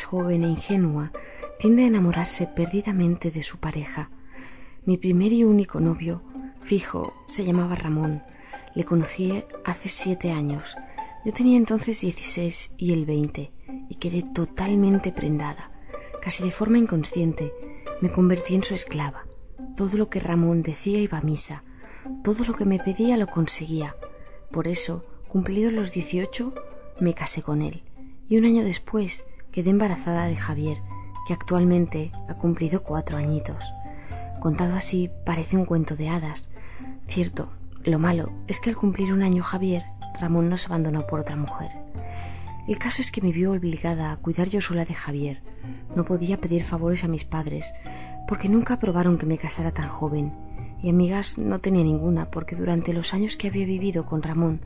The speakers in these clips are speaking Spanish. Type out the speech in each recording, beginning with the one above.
Joven e ingenua, tiende a enamorarse perdidamente de su pareja. Mi primer y único novio, fijo, se llamaba Ramón. Le conocí hace siete años. Yo tenía entonces 16 y él 20 y quedé totalmente prendada. Casi de forma inconsciente me convertí en su esclava. Todo lo que Ramón decía iba a misa. Todo lo que me pedía lo conseguía. Por eso, cumplidos los 18, me casé con él. Y un año después quedé embarazada de Javier, que actualmente ha cumplido cuatro añitos. Contado así parece un cuento de hadas. Cierto, lo malo es que al cumplir un año Javier, Ramón nos abandonó por otra mujer. El caso es que me vio obligada a cuidar yo sola de Javier. No podía pedir favores a mis padres, porque nunca aprobaron que me casara tan joven, y amigas no tenía ninguna, porque durante los años que había vivido con Ramón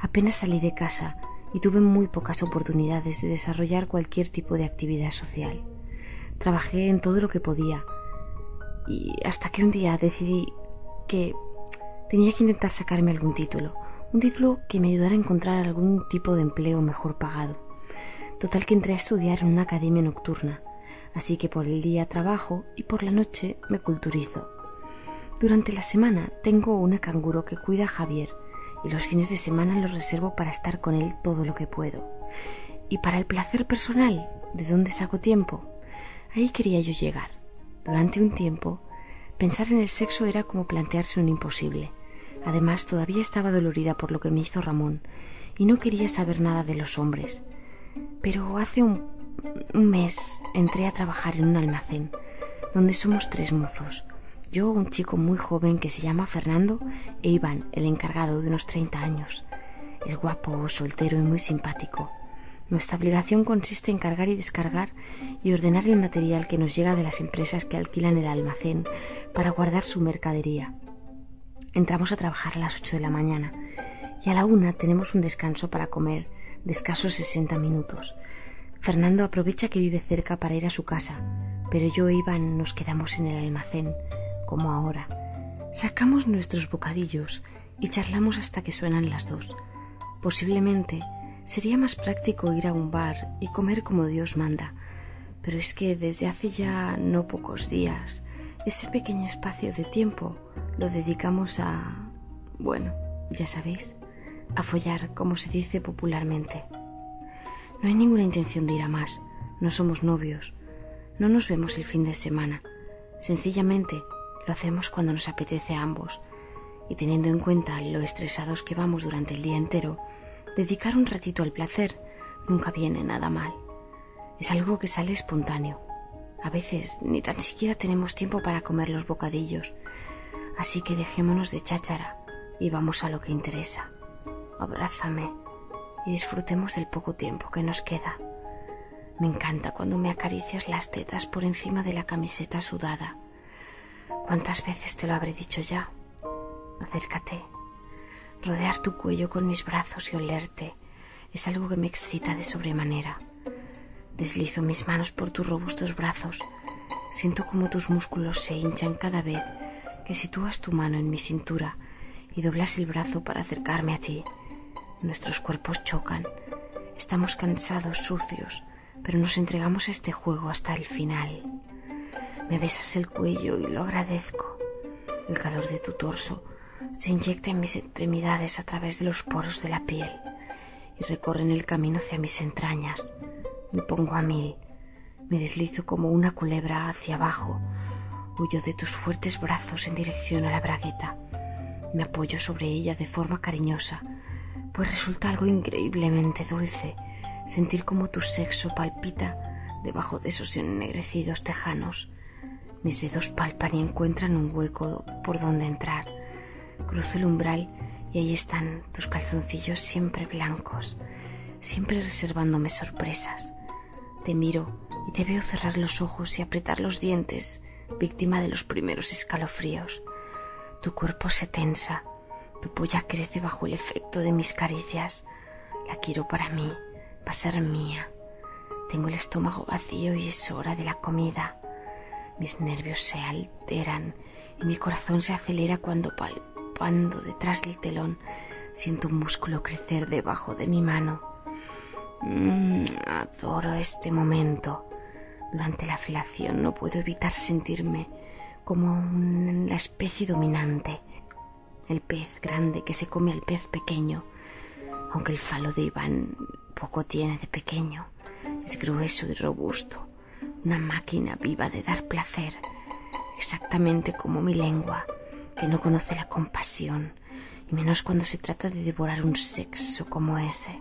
apenas salí de casa y tuve muy pocas oportunidades de desarrollar cualquier tipo de actividad social. Trabajé en todo lo que podía y hasta que un día decidí que tenía que intentar sacarme algún título, un título que me ayudara a encontrar algún tipo de empleo mejor pagado. Total que entré a estudiar en una academia nocturna, así que por el día trabajo y por la noche me culturizo. Durante la semana tengo una canguro que cuida a Javier, y los fines de semana los reservo para estar con él todo lo que puedo. Y para el placer personal, ¿de dónde saco tiempo? Ahí quería yo llegar. Durante un tiempo, pensar en el sexo era como plantearse un imposible. Además, todavía estaba dolorida por lo que me hizo Ramón y no quería saber nada de los hombres. Pero hace un, un mes entré a trabajar en un almacén donde somos tres mozos yo, un chico muy joven que se llama Fernando, e Iván, el encargado de unos 30 años. Es guapo, soltero y muy simpático. Nuestra obligación consiste en cargar y descargar y ordenar el material que nos llega de las empresas que alquilan el almacén para guardar su mercadería. Entramos a trabajar a las 8 de la mañana y a la una tenemos un descanso para comer de escasos 60 minutos. Fernando aprovecha que vive cerca para ir a su casa, pero yo e Iván nos quedamos en el almacén como ahora. Sacamos nuestros bocadillos y charlamos hasta que suenan las dos. Posiblemente sería más práctico ir a un bar y comer como Dios manda, pero es que desde hace ya no pocos días ese pequeño espacio de tiempo lo dedicamos a... bueno, ya sabéis, a follar, como se dice popularmente. No hay ninguna intención de ir a más, no somos novios, no nos vemos el fin de semana, sencillamente lo hacemos cuando nos apetece a ambos y teniendo en cuenta lo estresados que vamos durante el día entero, dedicar un ratito al placer nunca viene nada mal. Es algo que sale espontáneo. A veces ni tan siquiera tenemos tiempo para comer los bocadillos, así que dejémonos de cháchara y vamos a lo que interesa. Abrázame y disfrutemos del poco tiempo que nos queda. Me encanta cuando me acaricias las tetas por encima de la camiseta sudada ¿Cuántas veces te lo habré dicho ya? Acércate. Rodear tu cuello con mis brazos y olerte es algo que me excita de sobremanera. Deslizo mis manos por tus robustos brazos. Siento como tus músculos se hinchan cada vez que sitúas tu mano en mi cintura y doblas el brazo para acercarme a ti. Nuestros cuerpos chocan. Estamos cansados, sucios, pero nos entregamos a este juego hasta el final. Me besas el cuello y lo agradezco. El calor de tu torso se inyecta en mis extremidades a través de los poros de la piel y recorren el camino hacia mis entrañas. Me pongo a mil, me deslizo como una culebra hacia abajo, huyo de tus fuertes brazos en dirección a la bragueta. Me apoyo sobre ella de forma cariñosa, pues resulta algo increíblemente dulce sentir como tu sexo palpita debajo de esos ennegrecidos tejanos Mis dedos palpan y encuentran un hueco por donde entrar. Cruzo el umbral y ahí están tus calzoncillos siempre blancos, siempre reservándome sorpresas. Te miro y te veo cerrar los ojos y apretar los dientes, víctima de los primeros escalofríos. Tu cuerpo se tensa, tu polla crece bajo el efecto de mis caricias. La quiero para mí, para ser mía. Tengo el estómago vacío y es hora de la comida. Mis nervios se alteran y mi corazón se acelera cuando palpando detrás del telón siento un músculo crecer debajo de mi mano. Mm, adoro este momento. Durante la felación no puedo evitar sentirme como la especie dominante, el pez grande que se come al pez pequeño, aunque el falo de Iván poco tiene de pequeño, es grueso y robusto, una máquina viva de dar placer, exactamente como mi lengua, que no conoce la compasión, y menos cuando se trata de devorar un sexo como ese.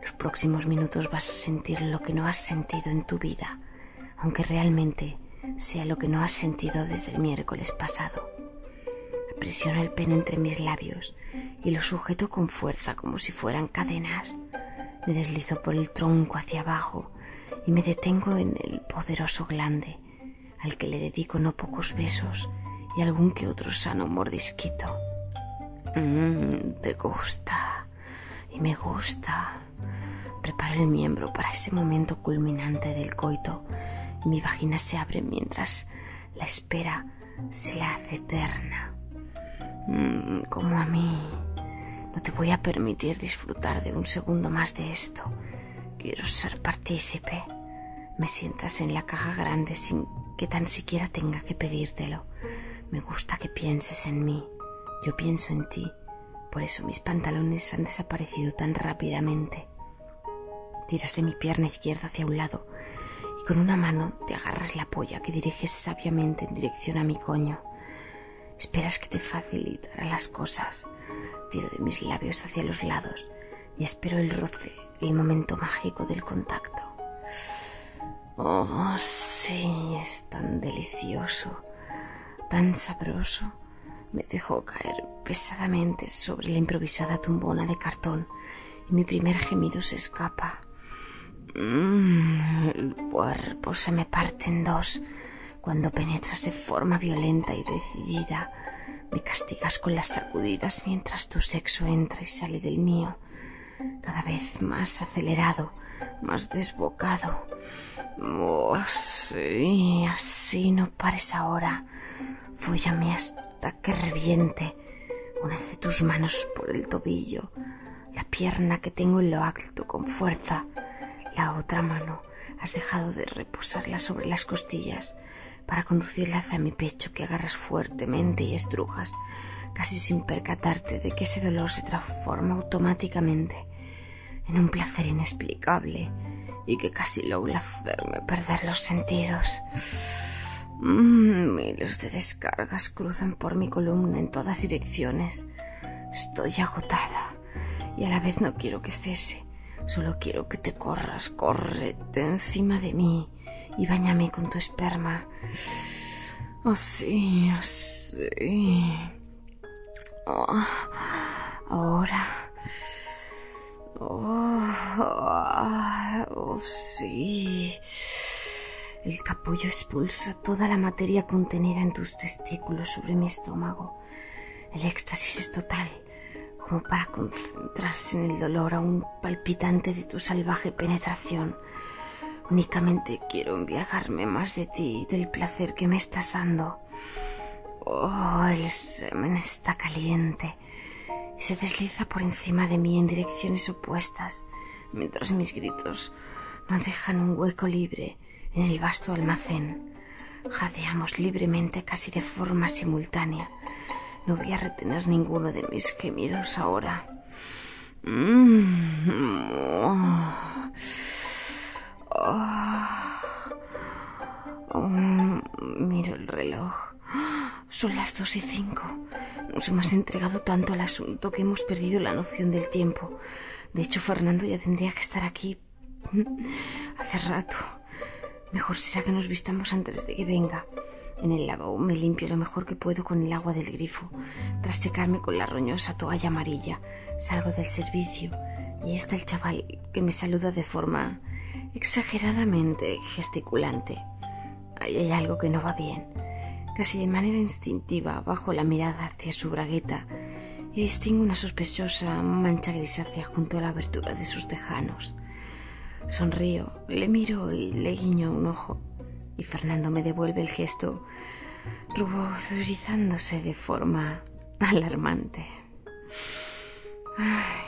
Los próximos minutos vas a sentir lo que no has sentido en tu vida, aunque realmente sea lo que no has sentido desde el miércoles pasado. Presiono el pene entre mis labios y lo sujeto con fuerza como si fueran cadenas. Me deslizo por el tronco hacia abajo y me detengo en el poderoso glande, al que le dedico no pocos besos y algún que otro sano mordisquito. Mmm, te gusta y me gusta. Preparo el miembro para ese momento culminante del coito y mi vagina se abre mientras la espera se hace eterna. Mm, como a mí. No te voy a permitir disfrutar de un segundo más de esto. Quiero ser partícipe. Me sientas en la caja grande sin que tan siquiera tenga que pedírtelo. Me gusta que pienses en mí. Yo pienso en ti. Por eso mis pantalones han desaparecido tan rápidamente. Tiras de mi pierna izquierda hacia un lado y con una mano te agarras la polla que diriges sabiamente en dirección a mi coño. Esperas que te facilitara las cosas. Tiro de mis labios hacia los lados y espero el roce, el momento mágico del contacto. Oh, sí, es tan delicioso, tan sabroso. Me dejó caer pesadamente sobre la improvisada tumbona de cartón y mi primer gemido se escapa. Mm, el cuerpo se me parte en dos cuando penetras de forma violenta y decidida. Me castigas con las sacudidas mientras tu sexo entra y sale del mío, cada vez más acelerado, más desbocado. Oh, así, así no pares ahora. Fóllame hasta que reviente. Una de tus manos por el tobillo, la pierna que tengo en lo alto con fuerza la otra mano has dejado de reposarla sobre las costillas para conducirla hacia mi pecho que agarras fuertemente y estrujas, casi sin percatarte de que ese dolor se transforma automáticamente en un placer inexplicable y que casi logra hacerme perder los sentidos. Mm, miles de descargas cruzan por mi columna en todas direcciones. Estoy agotada y a la vez no quiero que cese. Solo quiero que te corras, córrete encima de mí y bañame con tu esperma. Así, así. Oh, ahora. Oh, oh, sí. El capullo expulsa toda la materia contenida en tus testículos sobre mi estómago. El éxtasis es total como para concentrarse en el dolor aún palpitante de tu salvaje penetración. Únicamente quiero embriagarme más de ti y del placer que me estás dando. Oh, el semen está caliente se desliza por encima de mí en direcciones opuestas, mientras mis gritos no dejan un hueco libre en el vasto almacén. Jadeamos libremente casi de forma simultánea no voy a retener ninguno de mis gemidos ahora. Mm. miro el reloj. Son las dos y cinco. Nos hemos entregado tanto al asunto que hemos perdido la noción del tiempo. De hecho, Fernando ya tendría que estar aquí hace rato. Mejor será que nos vistamos antes de que venga. En el lavabo me limpio lo mejor que puedo con el agua del grifo. Tras checarme con la roñosa toalla amarilla, salgo del servicio y está el chaval que me saluda de forma exageradamente gesticulante. Ahí hay algo que no va bien. Casi de manera instintiva bajo la mirada hacia su bragueta y distingo una sospechosa mancha grisácea junto a la abertura de sus tejanos. Sonrío, le miro y le guiño un ojo y Fernando me devuelve el gesto ruborizándose de forma alarmante. Ay,